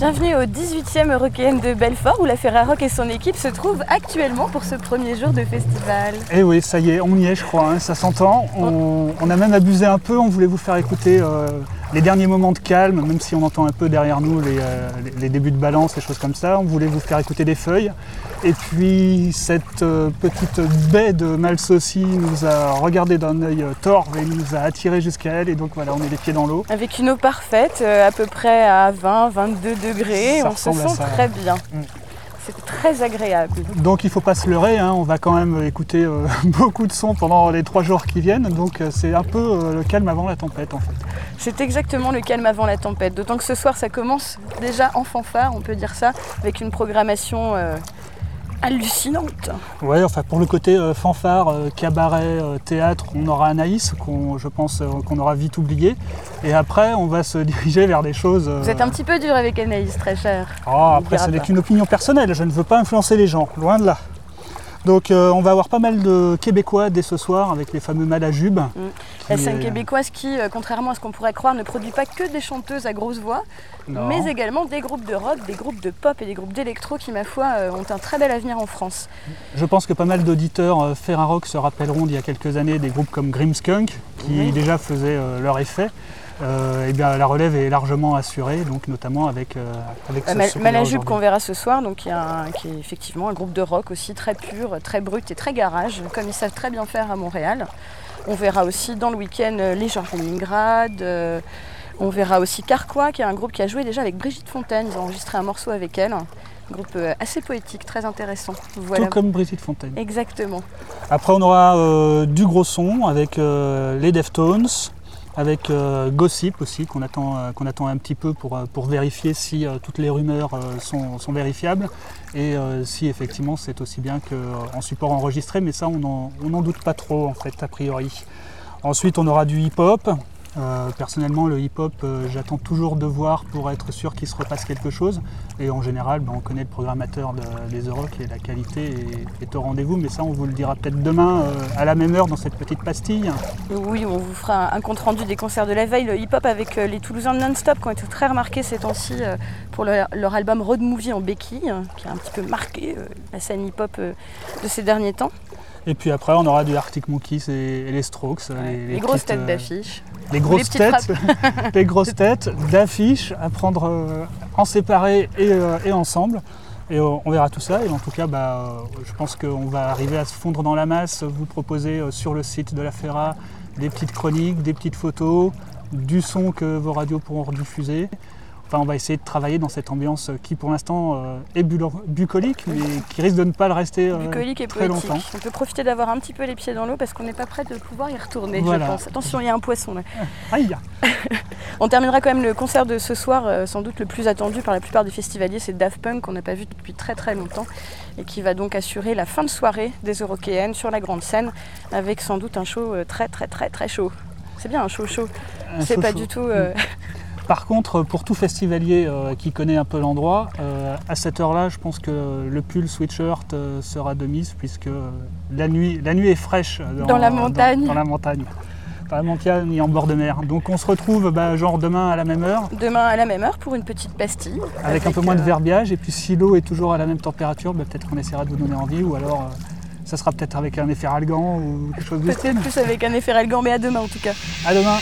Bienvenue au 18e Eurokéenne de Belfort où la Ferrarock et son équipe se trouvent actuellement pour ce premier jour de festival. Eh oui, ça y est, on y est je crois, hein, ça s'entend. On, on a même abusé un peu, on voulait vous faire écouter euh, les derniers moments de calme, même si on entend un peu derrière nous les, euh, les- les débuts de balance, les choses comme ça. On voulait vous faire écouter des feuilles. Et puis cette euh, petite baie de Malsaucy nous a regardé d'un œil euh, torve et nous a attiré jusqu'à elle. Et donc voilà, on est les pieds dans l'eau. Avec une eau parfaite, euh, à peu près à 20-22 degrés, Ça on se sent très bien. Mm. C'est très agréable. Donc il ne faut pas se leurrer, hein, on va quand même écouter euh, beaucoup de sons pendant les trois jours qui viennent. Donc euh, c'est un peu euh, le calme avant la tempête en fait. C'est exactement le calme avant la tempête. D'autant que ce soir, ça commence déjà en fanfare, on peut dire ça, avec une programmation euh, hallucinante. Ouais, enfin pour le côté euh, fanfare, euh, cabaret, euh, théâtre, on aura Anaïs, qu'on, je pense euh, qu'on aura vite oublié. Et après, on va se diriger vers des choses. euh, Vous êtes un petit peu dur avec Anaïs, très cher. Oh, après, ce n'est qu'une opinion personnelle, je ne veux pas influencer les gens, loin de là. Donc euh, on va avoir pas mal de Québécois dès ce soir avec les fameux Malajubes. La qui scène est- québécoise qui, euh, contrairement à ce qu'on pourrait croire, ne produit pas que des chanteuses à grosse voix, Non. mais également des groupes de rock, des groupes de pop et des groupes d'électro qui, ma foi, euh, ont un très bel avenir en France. Je pense que pas mal d'auditeurs euh, Ferrarock se rappelleront d'il y a quelques années des groupes comme Grimskunk qui Oui. déjà faisaient euh, leur effet. Euh, et bien la relève est largement assurée, donc notamment avec, euh, avec ce Euh, Mal- Malajube aujourd'hui. qu'on verra ce soir, donc qui est, un- qui est effectivement un groupe de rock aussi très pur, très brut et très garage, comme ils savent très bien faire à Montréal. On verra aussi dans le week-end les Georges Leningrad. euh, on verra aussi Carquois, qui est un groupe qui a joué déjà avec Brigitte Fontaine. Ils ont enregistré un morceau avec elle. Groupe euh, assez poétique, très intéressant. Voilà. Tout comme Brigitte Fontaine. Exactement. Après, on aura euh, du gros son avec euh, les Deftones, avec euh, Gossip aussi, qu'on attend, qu'on attend un petit peu pour, pour vérifier si toutes les rumeurs sont, sont vérifiables et si effectivement c'est aussi bien qu'en support enregistré, mais ça, on n'en on n'en doute pas trop en fait, a priori. Ensuite, on aura du hip-hop. Euh, personnellement, le hip-hop, euh, j'attends toujours de voir pour être sûr qu'il se repasse quelque chose. Et en général, ben, on connaît le programmateur de- des Euroc et la qualité est, est au rendez-vous. Mais ça, on vous le dira peut-être demain euh, à la même heure dans cette petite pastille. Oui, on vous fera un, compte-rendu des concerts de la veille, le hip-hop avec les Toulousains de Non-Stop qui ont été très remarqués ces temps-ci pour leur, leur album Road Movie en béquille, euh, qui a un petit peu marqué la scène hip-hop de ces derniers temps. Et puis après, on aura du Arctic Monkeys et, et les Strokes. Les, les grosses petites, têtes d'affiche. Les grosses têtes, les grosses têtes d'affiches à prendre euh, en séparé et, euh, et ensemble. Et euh, on verra tout ça. Et en tout cas, bah, euh, je pense qu'on va arriver à se fondre dans la masse, vous proposer euh, sur le site de la Ferra des petites chroniques, des petites photos, du son que vos radios pourront rediffuser. Enfin, on va essayer de travailler dans cette ambiance qui, pour l'instant, euh, est bucolique, mais qui risque de ne pas le rester euh, Bucolique et très poétique. longtemps. On peut profiter d'avoir un petit peu les pieds dans l'eau parce qu'on n'est pas prêt de pouvoir y retourner, Voilà. je pense. Attention, il y a un poisson là. Aïe On terminera quand même le concert de ce soir, euh, sans doute le plus attendu par la plupart des festivaliers, c'est Daft Punk qu'on n'a pas vu depuis très très longtemps et qui va donc assurer la fin de soirée des Eurokéennes sur la grande scène avec sans doute un show euh, très très très très chaud. C'est bien un show chaud. C'est pas du tout. euh, Par contre, pour tout festivalier euh, qui connaît un peu l'endroit, euh, à cette heure-là, je pense que le pull sweatshirt euh, sera de mise puisque la, nuit, la nuit est fraîche Dans la montagne. Dans, dans la montagne. Dans la montagne et en bord de mer. Donc on se retrouve bah, genre demain à la même heure, demain à la même heure pour une petite pastille. avec, un peu moins de verbiage. Et puis si l'eau est toujours à la même température, bah, peut-être qu'on essaiera de vous donner envie. Ou alors ça sera peut-être avec un effet ralgan ou quelque chose de Peut-être plus avec un effet Relgan, mais à demain en tout cas. À demain